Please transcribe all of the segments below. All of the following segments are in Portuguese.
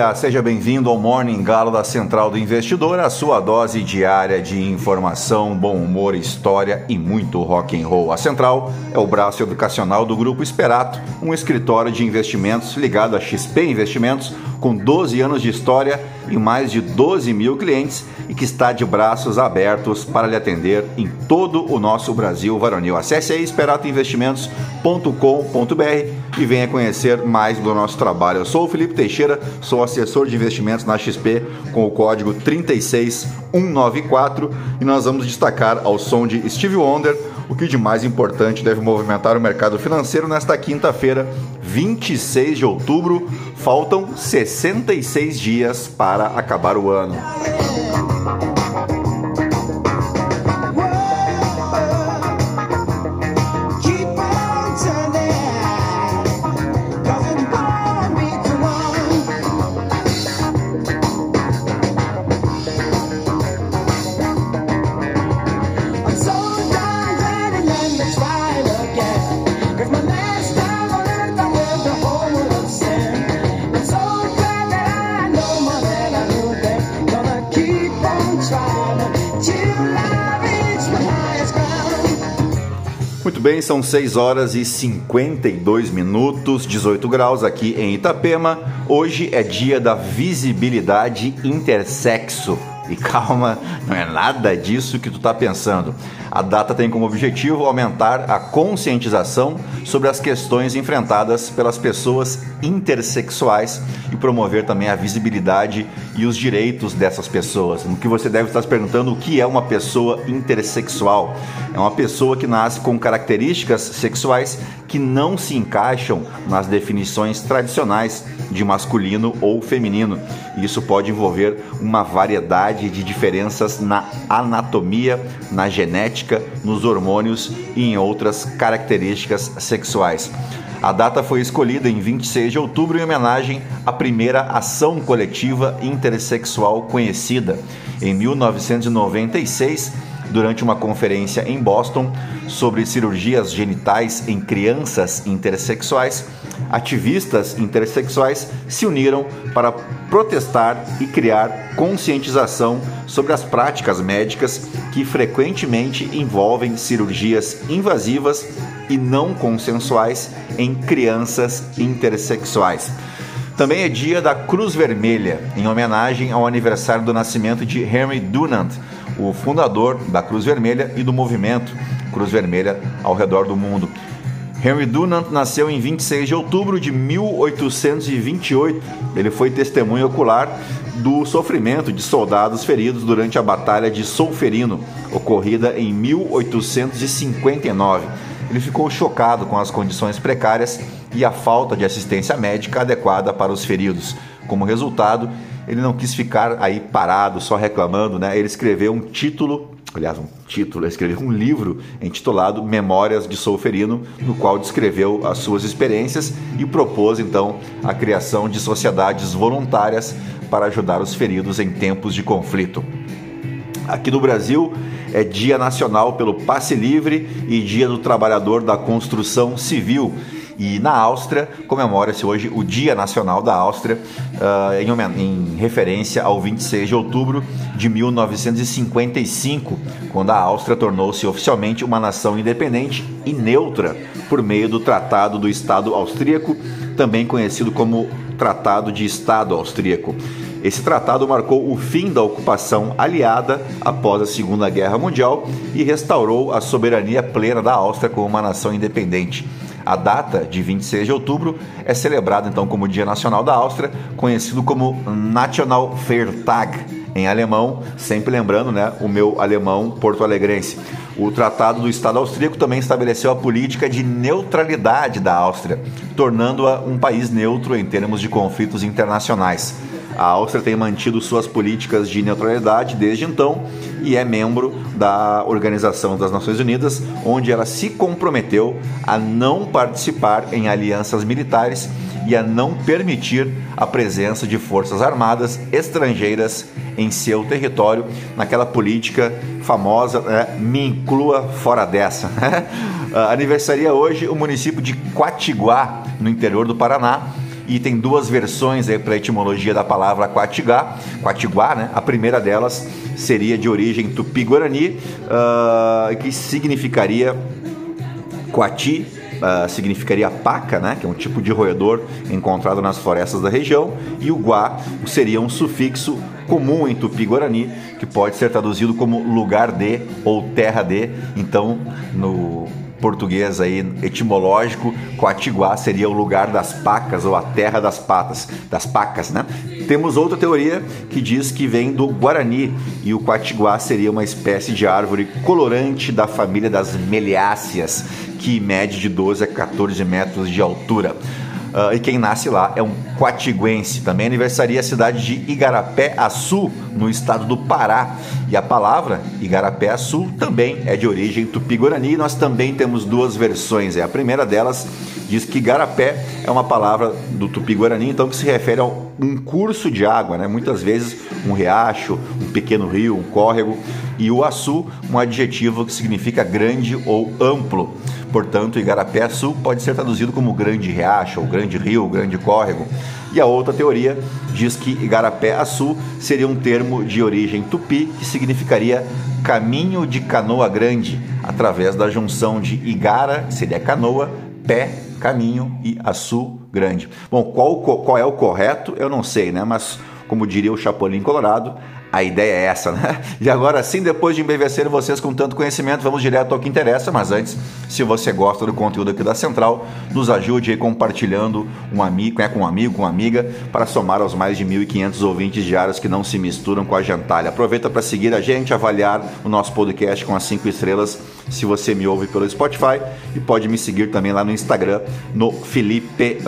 Dia! Seja bem-vindo ao Morning Galo da Central do Investidor, a sua dose diária de informação, bom humor, história e muito rock and roll. A Central é o braço educacional do Grupo Esperato, um escritório de investimentos ligado a XP Investimentos, com 12 anos de história e mais de 12 mil clientes e que está de braços abertos para lhe atender em todo o nosso Brasil varonil. Acesse aí esperatoinvestimentos.com.br e venha conhecer mais do nosso trabalho. Eu sou o Felipe Teixeira, sou assessor de investimentos na XP com o código 36194 e nós vamos destacar ao som de Steve Wonder o que de mais importante deve movimentar o mercado financeiro nesta quinta-feira, 26 de outubro. Faltam 66 dias para acabar o ano. Muito bem, são 6 horas e 52 minutos, 18 graus aqui em Itapema. Hoje é dia da visibilidade intersexo. E calma, não é nada disso que tu está pensando. A data tem como objetivo aumentar a conscientização sobre as questões enfrentadas pelas pessoas intersexuais e promover também a visibilidade e os direitos dessas pessoas. No que você deve estar se perguntando o que é uma pessoa intersexual? É uma pessoa que nasce com características sexuais que não se encaixam nas definições tradicionais de masculino ou feminino. Isso pode envolver uma variedade de diferenças na anatomia, na genética, nos hormônios e em outras características sexuais. A data foi escolhida em 26 de outubro em homenagem à primeira ação coletiva intersexual conhecida. Em 1996, durante uma conferência em Boston sobre cirurgias genitais em crianças intersexuais, ativistas intersexuais se uniram para protestar e criar conscientização sobre as práticas médicas que frequentemente envolvem cirurgias invasivas e não consensuais em crianças intersexuais. Também é dia da Cruz Vermelha, em homenagem ao aniversário do nascimento de Henry Dunant, o fundador da Cruz Vermelha e do movimento Cruz Vermelha ao redor do mundo. Henry Dunant nasceu em 26 de outubro de 1828. Ele foi testemunha ocular do sofrimento de soldados feridos durante a Batalha de Solferino, ocorrida em 1859. Ele ficou chocado com as condições precárias e a falta de assistência médica adequada para os feridos. Como resultado, ele não quis ficar aí parado, só reclamando, né? Ele escreveu um título aliás, um título, ele escreveu um livro intitulado Memórias de Solferino, no qual descreveu as suas experiências e propôs então a criação de sociedades voluntárias para ajudar os feridos em tempos de conflito. Aqui no Brasil é Dia Nacional pelo Passe Livre e Dia do Trabalhador da Construção Civil. E na Áustria comemora-se hoje o Dia Nacional da Áustria, uh, em, em, referência ao 26 de outubro de 1955, quando a Áustria tornou-se oficialmente uma nação independente e neutra por meio do Tratado do Estado Austríaco, também conhecido como Tratado de Estado Austríaco. Esse tratado marcou o fim da ocupação aliada após a Segunda Guerra Mundial e restaurou a soberania plena da Áustria como uma nação independente. A data de 26 de outubro é celebrada então como Dia Nacional da Áustria, conhecido como National Feiertag em alemão, sempre lembrando, né, o meu alemão porto-alegrense. O Tratado do Estado Austríaco também estabeleceu a política de neutralidade da Áustria, tornando-a um país neutro em termos de conflitos internacionais. A Áustria tem mantido suas políticas de neutralidade desde então e é membro da Organização das Nações Unidas, onde ela se comprometeu a não participar em alianças militares e a não permitir a presença de forças armadas estrangeiras em seu território, naquela política famosa, né? me inclua fora dessa. Né? Aniversaria hoje o município de Quatiguá, no interior do Paraná, e tem duas versões aí para a etimologia da palavra Quatigá, Quatiguá, né? A primeira delas seria de origem tupi-guarani, uh, que significaria Quati, uh, significaria paca, né? Que é um tipo de roedor encontrado nas florestas da região, e o guá seria um sufixo comum em tupi-guarani, que pode ser traduzido como lugar de ou terra de. Então, no português aí etimológico, Coatiguá seria o lugar das pacas ou a terra das patas, das pacas, né? Temos outra teoria que diz que vem do Guarani e o Coatiguá seria uma espécie de árvore colorante da família das meliáceas, que mede de 12 a 14 metros de altura. Uh, e quem nasce lá é um quatiguense. Também aniversaria a cidade de Igarapé-Açu, no estado do Pará. E a palavra Igarapé-Açu também é de origem tupi-guarani. Nós também temos duas versões. É a primeira delas diz que Igarapé é uma palavra do tupi-guarani, então que se refere a um curso de água, né? Muitas vezes um riacho, um pequeno rio, um córrego. E o açu, um adjetivo que significa grande ou amplo. Portanto, Igarapé-Açu pode ser traduzido como grande riacho, ou grande rio, grande córrego. E a outra teoria diz que Igarapé-Açu seria um termo de origem tupi que significaria caminho de canoa grande, através da junção de Igara, que seria canoa, pé, caminho e Açu, grande. Bom, qual, qual é o correto, eu não sei, né? Mas, como diria o Chapolin Colorado, a ideia é essa, né? E agora sim, depois de embevecer vocês com tanto conhecimento, vamos direto ao que interessa. Mas antes, se você gosta do conteúdo aqui da Central, nos ajude aí compartilhando um amigo, é, com um amigo, com uma amiga, para somar aos mais de 1.500 ouvintes diários que não se misturam com a gentalha. Aproveita para seguir a gente, avaliar o nosso podcast com as 5 estrelas, se você me ouve pelo Spotify, e pode me seguir também lá no Instagram, no Felipe_ST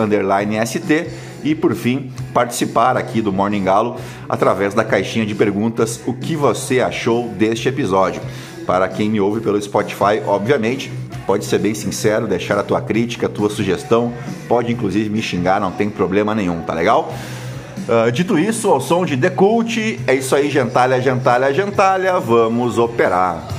e, por fim, participar aqui do Morning Galo através da caixinha de perguntas o que você achou deste episódio. Para quem me ouve pelo Spotify, obviamente, pode ser bem sincero, deixar a tua crítica, a tua sugestão, pode inclusive me xingar, não tem problema nenhum, tá legal? Uh, dito isso, ao som de The Cult, é isso aí, gentalha, gentalha, gentalha, vamos operar.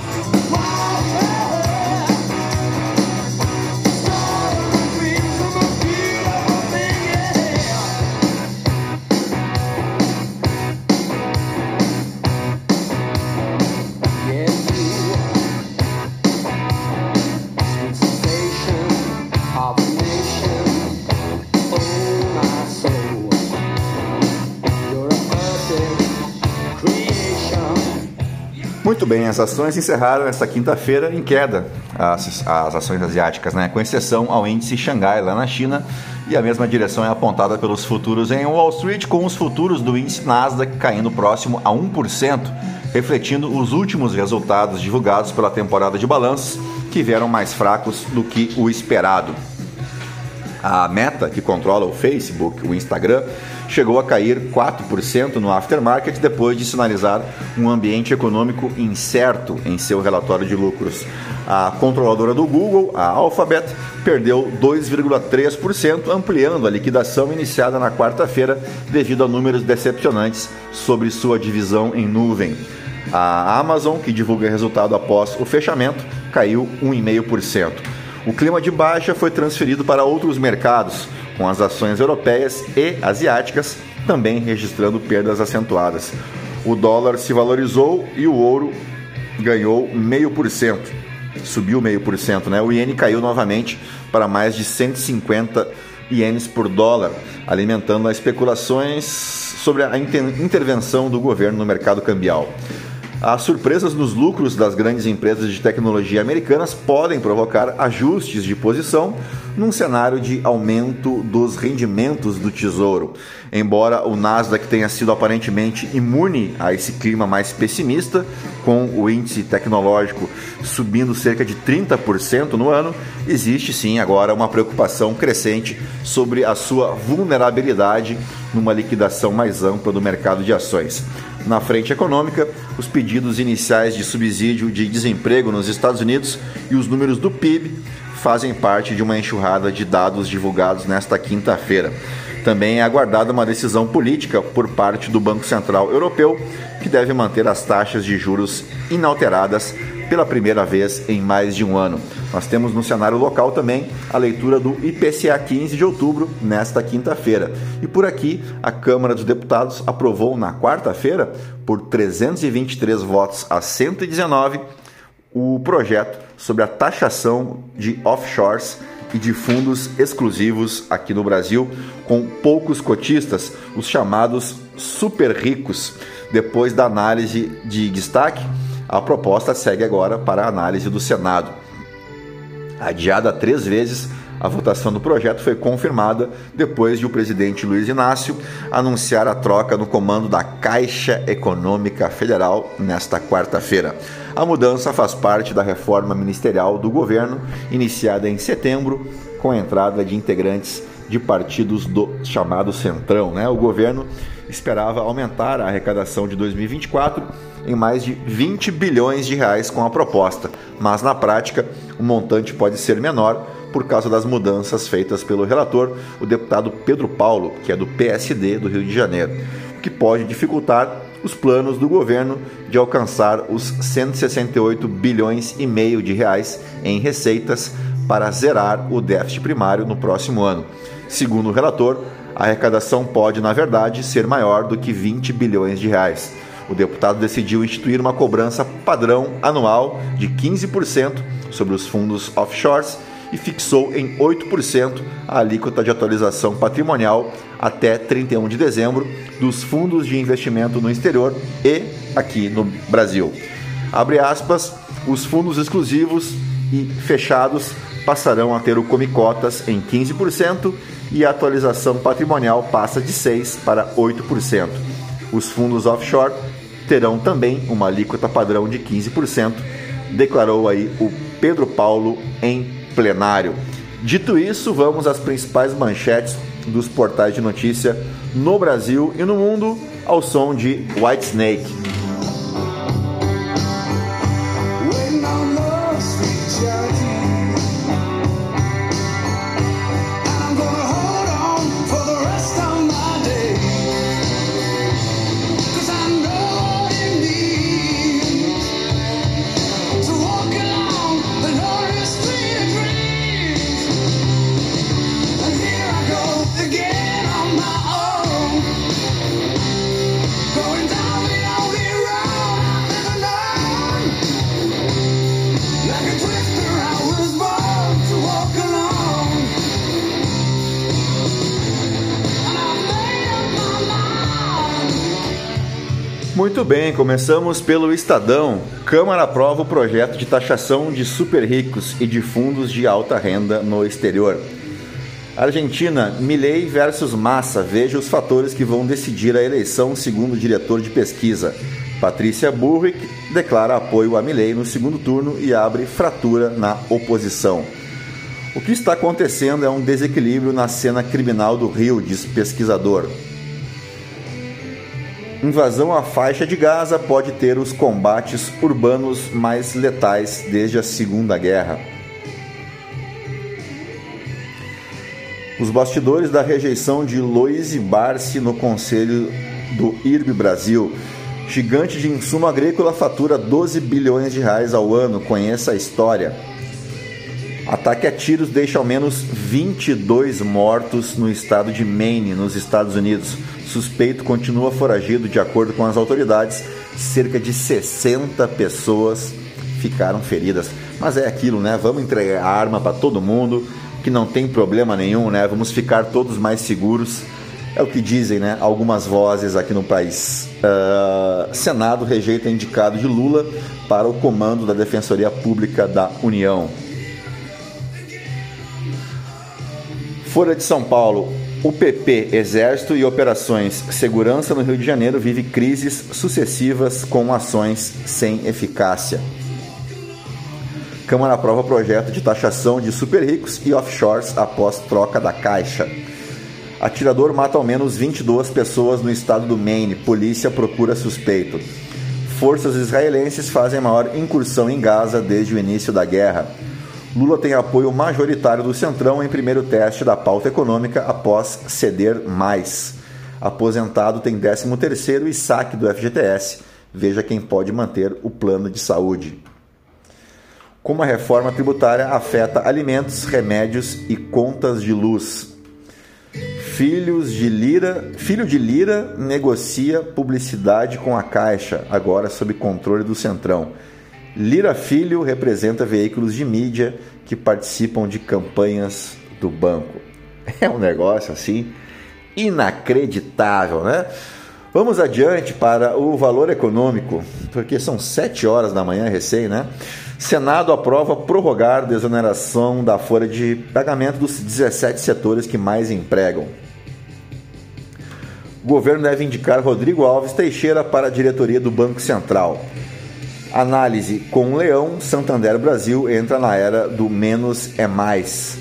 Muito bem, as ações encerraram esta quinta-feira em queda, as, as ações asiáticas, né? com exceção ao índice Xangai lá na China, e a mesma direção é apontada pelos futuros em Wall Street, com os futuros do índice Nasdaq caindo próximo a 1%, refletindo os últimos resultados divulgados pela temporada de balanços, que vieram mais fracos do que o esperado. A Meta, que controla o Facebook, o Instagram, chegou a cair 4% no aftermarket depois de sinalizar um ambiente econômico incerto em seu relatório de lucros. A controladora do Google, a Alphabet, perdeu 2,3%, ampliando a liquidação iniciada na quarta-feira devido a números decepcionantes sobre sua divisão em nuvem. A Amazon, que divulga resultado após o fechamento, caiu 1,5%. O clima de baixa foi transferido para outros mercados, com as ações europeias e asiáticas também registrando perdas acentuadas. O dólar se valorizou e o ouro ganhou meio por cento, subiu meio por cento, né? O iene caiu novamente para mais de 150 ienes por dólar, alimentando as especulações sobre a intervenção do governo no mercado cambial. As surpresas nos lucros das grandes empresas de tecnologia americanas podem provocar ajustes de posição num cenário de aumento dos rendimentos do tesouro. Embora o Nasdaq tenha sido aparentemente imune a esse clima mais pessimista, com o índice tecnológico subindo cerca de 30% no ano, existe sim agora uma preocupação crescente sobre a sua vulnerabilidade numa liquidação mais ampla do mercado de ações. Na frente econômica, os pedidos iniciais de subsídio de desemprego nos Estados Unidos e os números do PIB fazem parte de uma enxurrada de dados divulgados nesta quinta-feira. Também é aguardada uma decisão política por parte do Banco Central Europeu, que deve manter as taxas de juros inalteradas pela primeira vez em mais de um ano. Nós temos no cenário local também a leitura do IPCA 15 de outubro, nesta quinta-feira. E por aqui, a Câmara dos Deputados aprovou na quarta-feira, por 323 votos a 119, o projeto sobre a taxação de offshores e de fundos exclusivos aqui no Brasil, com poucos cotistas, os chamados super ricos. Depois da análise de destaque, a proposta segue agora para a análise do Senado. Adiada três vezes, a votação do projeto foi confirmada depois de o presidente Luiz Inácio anunciar a troca no comando da Caixa Econômica Federal nesta quarta-feira. A mudança faz parte da reforma ministerial do governo, iniciada em setembro, com a entrada de integrantes de partidos do chamado Centrão. Né? O governo esperava aumentar a arrecadação de 2024 em mais de 20 bilhões de reais com a proposta, mas na prática o montante pode ser menor por causa das mudanças feitas pelo relator, o deputado Pedro Paulo, que é do PSD do Rio de Janeiro, o que pode dificultar os planos do governo de alcançar os 168 bilhões e meio de reais em receitas para zerar o déficit primário no próximo ano. Segundo o relator, a arrecadação pode, na verdade, ser maior do que 20 bilhões de reais. O deputado decidiu instituir uma cobrança padrão anual de 15% sobre os fundos offshores e fixou em 8% a alíquota de atualização patrimonial até 31 de dezembro dos fundos de investimento no exterior e aqui no Brasil. Abre aspas, os fundos exclusivos e fechados passarão a ter o Comicotas em 15% e a atualização patrimonial passa de 6% para 8%. Os fundos offshore terão também uma alíquota padrão de 15%, declarou aí o Pedro Paulo em plenário. Dito isso, vamos às principais manchetes dos portais de notícia no Brasil e no mundo ao som de White Muito bem, começamos pelo Estadão. Câmara aprova o projeto de taxação de super ricos e de fundos de alta renda no exterior. Argentina, Milley versus Massa. Veja os fatores que vão decidir a eleição, segundo o diretor de pesquisa. Patrícia Burrick declara apoio a Milley no segundo turno e abre fratura na oposição. O que está acontecendo é um desequilíbrio na cena criminal do Rio, diz pesquisador. Invasão à faixa de Gaza pode ter os combates urbanos mais letais desde a Segunda Guerra. Os bastidores da rejeição de Loise Barsi no Conselho do IRB Brasil. Gigante de insumo agrícola fatura 12 bilhões de reais ao ano. Conheça a história. Ataque a tiros deixa ao menos 22 mortos no estado de Maine, nos Estados Unidos. Suspeito continua foragido, de acordo com as autoridades. Cerca de 60 pessoas ficaram feridas. Mas é aquilo, né? Vamos entregar arma para todo mundo, que não tem problema nenhum, né? Vamos ficar todos mais seguros. É o que dizem, né? Algumas vozes aqui no país. Uh, Senado rejeita indicado de Lula para o comando da Defensoria Pública da União. Folha de São Paulo. O PP, Exército e Operações Segurança no Rio de Janeiro vive crises sucessivas com ações sem eficácia. Câmara aprova projeto de taxação de super ricos e offshores após troca da Caixa. Atirador mata ao menos 22 pessoas no estado do Maine. Polícia procura suspeito. Forças israelenses fazem maior incursão em Gaza desde o início da guerra. Lula tem apoio majoritário do Centrão em primeiro teste da pauta econômica após ceder mais. Aposentado tem 13º e saque do FGTS. Veja quem pode manter o plano de saúde. como a reforma tributária afeta alimentos, remédios e contas de luz. Filhos de Lira, filho de Lira negocia publicidade com a Caixa, agora sob controle do Centrão. Lira Filho representa veículos de mídia que participam de campanhas do banco. É um negócio assim inacreditável, né? Vamos adiante para o valor econômico, porque são 7 horas da manhã recém, né? Senado aprova prorrogar desoneração da folha de pagamento dos 17 setores que mais empregam. O governo deve indicar Rodrigo Alves Teixeira para a diretoria do Banco Central. Análise com Leão, Santander Brasil entra na era do menos é mais.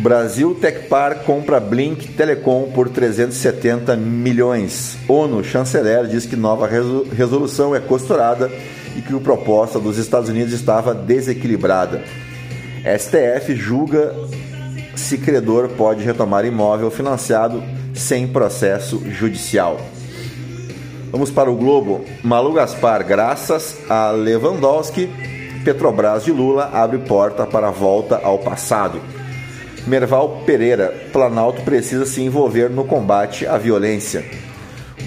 Brasil Tecpar compra Blink Telecom por 370 milhões. ONU chanceler diz que nova resolução é costurada e que a proposta dos Estados Unidos estava desequilibrada. STF julga se credor pode retomar imóvel financiado sem processo judicial. Vamos para o Globo. Malu Gaspar, graças a Lewandowski, Petrobras de Lula abre porta para a volta ao passado. Merval Pereira, Planalto precisa se envolver no combate à violência.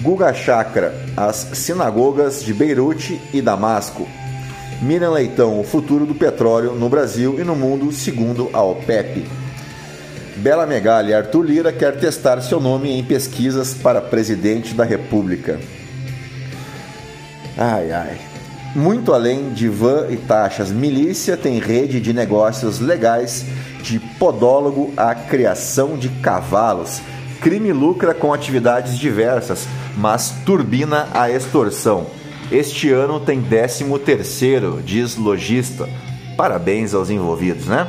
Guga Chakra, as sinagogas de Beirute e Damasco. Miriam Leitão, o futuro do petróleo no Brasil e no mundo, segundo a OPEP. Bela Megali, Arthur Lira quer testar seu nome em pesquisas para presidente da República. Ai, ai. Muito além de van e taxas, milícia tem rede de negócios legais de podólogo à criação de cavalos. Crime lucra com atividades diversas, mas turbina a extorsão. Este ano tem 13 terceiro, diz lojista. Parabéns aos envolvidos, né?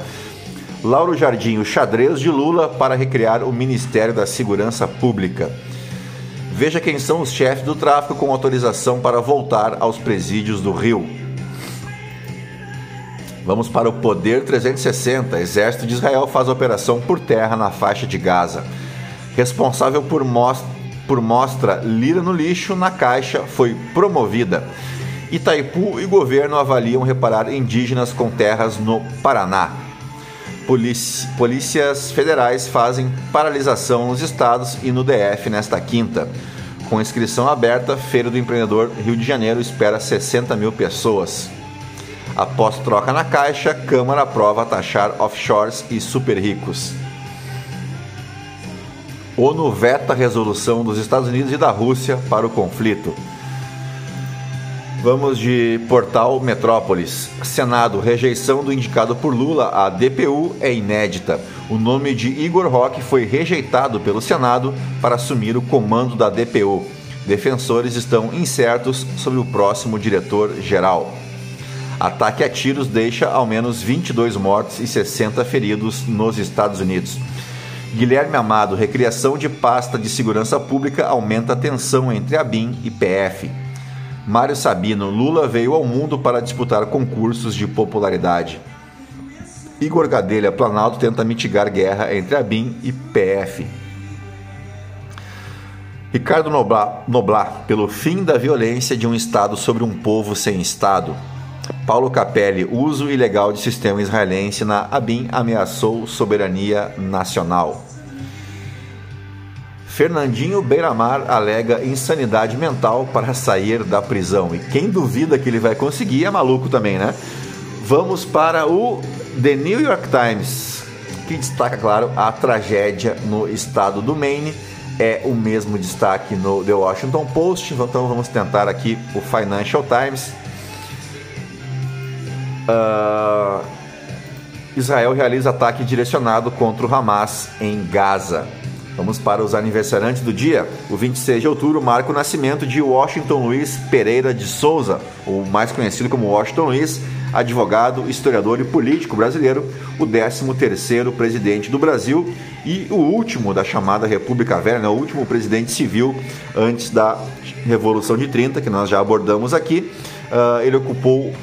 Lauro Jardim, o xadrez de Lula para recriar o Ministério da Segurança Pública. Veja quem são os chefes do tráfico com autorização para voltar aos presídios do Rio. Vamos para o Poder 360. Exército de Israel faz operação por terra na faixa de Gaza. Responsável por, mostra, por mostra Lira no lixo na caixa foi promovida. Itaipu e governo avaliam reparar indígenas com terras no Paraná polícias federais fazem paralisação nos estados e no DF nesta quinta. Com inscrição aberta, Feira do Empreendedor Rio de Janeiro espera 60 mil pessoas. Após troca na caixa, Câmara aprova taxar offshores e super ricos. ONU veta resolução dos Estados Unidos e da Rússia para o conflito. Vamos de portal Metrópolis. Senado, rejeição do indicado por Lula à DPU é inédita. O nome de Igor Roque foi rejeitado pelo Senado para assumir o comando da DPU. Defensores estão incertos sobre o próximo diretor-geral. Ataque a tiros deixa ao menos 22 mortos e 60 feridos nos Estados Unidos. Guilherme Amado, recriação de pasta de segurança pública aumenta a tensão entre a BIM e PF. Mário Sabino, Lula veio ao mundo para disputar concursos de popularidade. Igor Gadelha, Planalto tenta mitigar guerra entre a BIM e PF. Ricardo Noblar, Noblar, pelo fim da violência de um Estado sobre um povo sem Estado. Paulo Capelli, uso ilegal de sistema israelense na ABIN ameaçou soberania nacional. Fernandinho Beiramar alega insanidade mental para sair da prisão. E quem duvida que ele vai conseguir é maluco também, né? Vamos para o The New York Times, que destaca, claro, a tragédia no estado do Maine. É o mesmo destaque no The Washington Post. Então vamos tentar aqui o Financial Times. Uh, Israel realiza ataque direcionado contra o Hamas em Gaza. Vamos para os aniversariantes do dia. O 26 de outubro marca o nascimento de Washington Luiz Pereira de Souza, o mais conhecido como Washington Luiz, advogado, historiador e político brasileiro, o 13º presidente do Brasil e o último da chamada República Velha, né? o último presidente civil antes da Revolução de 30, que nós já abordamos aqui. Uh, ele ocupou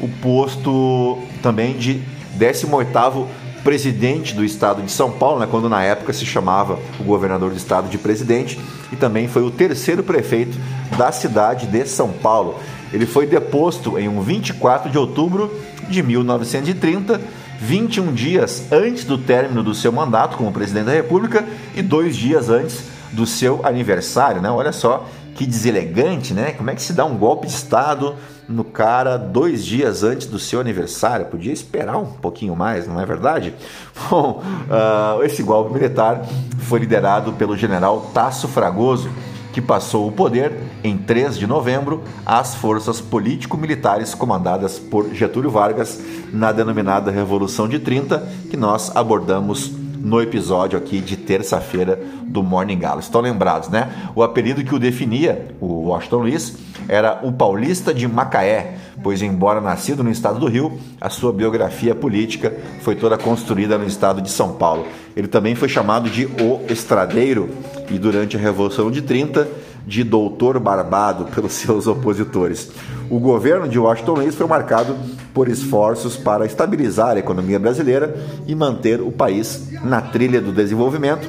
o posto também de 18º presidente do estado de São Paulo, né, quando na época se chamava o governador do estado de presidente, e também foi o terceiro prefeito da cidade de São Paulo. Ele foi deposto em um 24 de outubro de 1930, 21 dias antes do término do seu mandato como presidente da República e dois dias antes do seu aniversário, né? Olha só que deselegante, né? Como é que se dá um golpe de Estado no cara dois dias antes do seu aniversário? Podia esperar um pouquinho mais, não é verdade? Bom, uh, esse golpe militar foi liderado pelo general Tasso Fragoso, que passou o poder em 3 de novembro às forças político-militares comandadas por Getúlio Vargas na denominada Revolução de 30, que nós abordamos no episódio aqui de terça-feira do Morning Galo. Estão lembrados, né? O apelido que o definia, o Washington Luiz, era o paulista de Macaé, pois embora nascido no estado do Rio, a sua biografia política foi toda construída no estado de São Paulo. Ele também foi chamado de o estradeiro e durante a Revolução de 30 de doutor barbado pelos seus opositores. O governo de Washington Luiz foi marcado por esforços para estabilizar a economia brasileira e manter o país na trilha do desenvolvimento.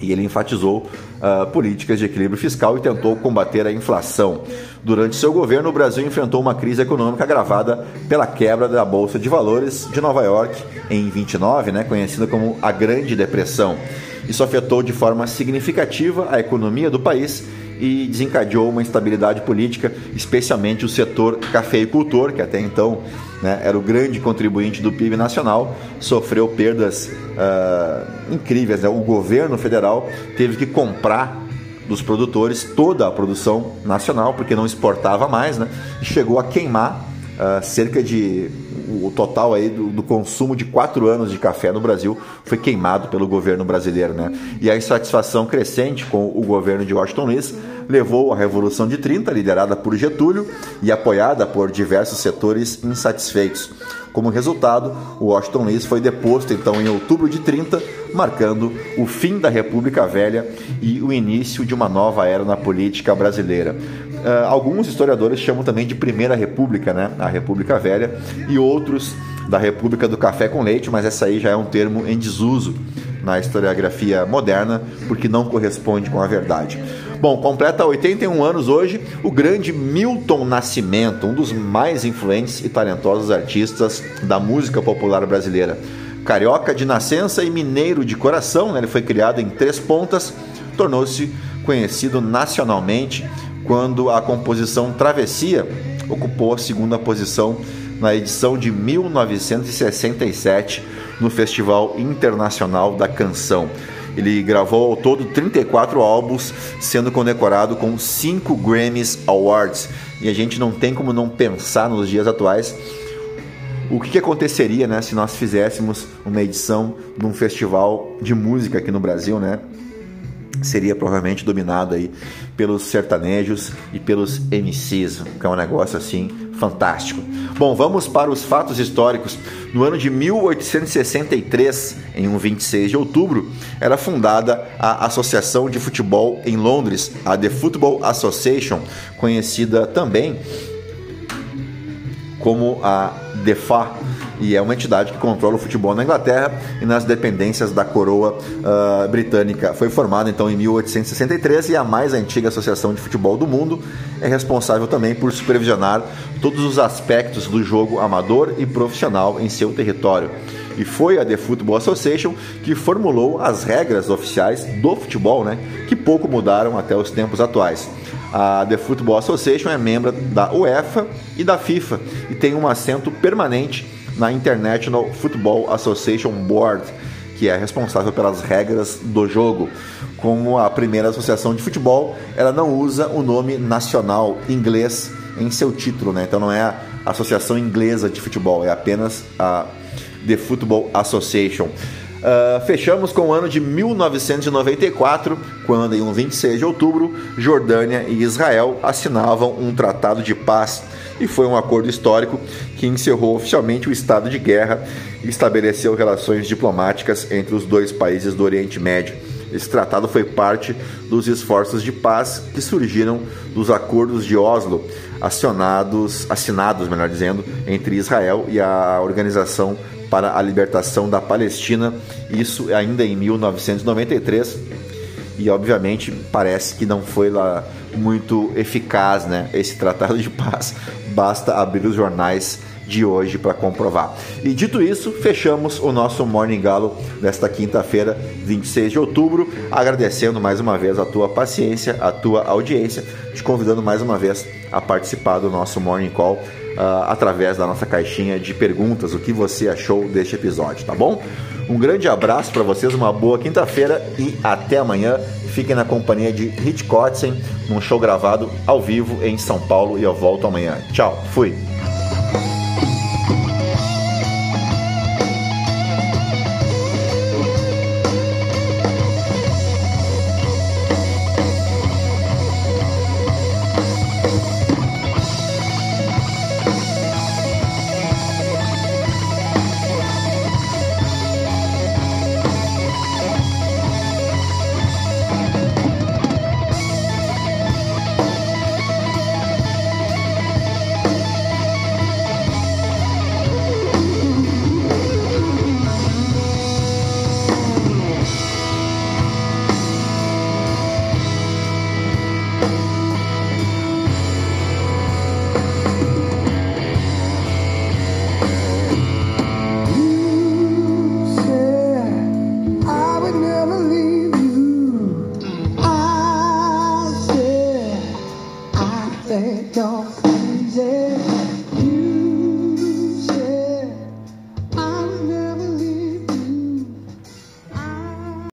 E ele enfatizou uh, políticas de equilíbrio fiscal e tentou combater a inflação. Durante seu governo, o Brasil enfrentou uma crise econômica agravada pela quebra da Bolsa de Valores de Nova York em 29, né, conhecida como a Grande Depressão. Isso afetou de forma significativa a economia do país e desencadeou uma instabilidade política, especialmente o setor cafeicultor, que até então né, era o grande contribuinte do PIB nacional, sofreu perdas uh, incríveis. Né? O governo federal teve que comprar dos produtores toda a produção nacional, porque não exportava mais, né? e chegou a queimar uh, cerca de o total aí do, do, consumo de quatro anos de café no Brasil foi queimado pelo governo brasileiro, né? E a insatisfação crescente com o governo de Washington Luiz levou à Revolução de 30, liderada por Getúlio e apoiada por diversos setores insatisfeitos. Como resultado, o Washington Luiz foi deposto então em outubro de 30, marcando o fim da República Velha e o início de uma nova era na política brasileira. Uh, alguns historiadores chamam também de Primeira República, né? a República Velha, e outros da República do Café com Leite, mas essa aí já é um termo em desuso na historiografia moderna, porque não corresponde com a verdade. Bom, completa 81 anos hoje o grande Milton Nascimento, um dos mais influentes e talentosos artistas da música popular brasileira. Carioca de nascença e mineiro de coração, né? ele foi criado em Três Pontas, tornou-se conhecido nacionalmente quando a composição Travessia ocupou a segunda posição na edição de 1967 no Festival Internacional da Canção. Ele gravou ao todo 34 álbuns, sendo condecorado com 5 Grammys Awards. E a gente não tem como não pensar nos dias atuais o que, que aconteceria né, se nós fizéssemos uma edição de um festival de música aqui no Brasil, né? Seria provavelmente dominado aí pelos sertanejos e pelos MCs, que é um negócio assim fantástico. Bom, vamos para os fatos históricos. No ano de 1863, em um 26 de outubro, era fundada a Associação de Futebol em Londres, a The Football Association, conhecida também como a DEFA e é uma entidade que controla o futebol na Inglaterra e nas dependências da coroa uh, britânica. Foi formada então em 1863 e a mais antiga associação de futebol do mundo é responsável também por supervisionar todos os aspectos do jogo amador e profissional em seu território. E foi a The Football Association que formulou as regras oficiais do futebol, né, que pouco mudaram até os tempos atuais. A The Football Association é membro da UEFA e da FIFA e tem um assento permanente na International Football Association Board, que é responsável pelas regras do jogo. Como a primeira associação de futebol, ela não usa o nome nacional inglês em seu título, né? Então não é a Associação Inglesa de Futebol, é apenas a The Football Association. Uh, fechamos com o ano de 1994, quando, em um 26 de outubro, Jordânia e Israel assinavam um tratado de paz e foi um acordo histórico que encerrou oficialmente o estado de guerra e estabeleceu relações diplomáticas entre os dois países do Oriente Médio. Esse tratado foi parte dos esforços de paz que surgiram dos acordos de Oslo, acionados, assinados, melhor dizendo, entre Israel e a Organização para a Libertação da Palestina, isso ainda em 1993. e obviamente parece que não foi lá muito eficaz, né? Esse tratado de paz. Basta abrir os jornais de hoje para comprovar. E dito isso, fechamos o nosso Morning Galo desta quinta-feira, 26 de outubro, agradecendo mais uma vez a tua paciência, a tua audiência, te convidando mais uma vez a participar do nosso Morning Call uh, através da nossa caixinha de perguntas, o que você achou deste episódio, tá bom? Um grande abraço para vocês, uma boa quinta-feira e até amanhã. Fiquem na companhia de Kotzen, num show gravado ao vivo em São Paulo e eu volto amanhã. Tchau, fui!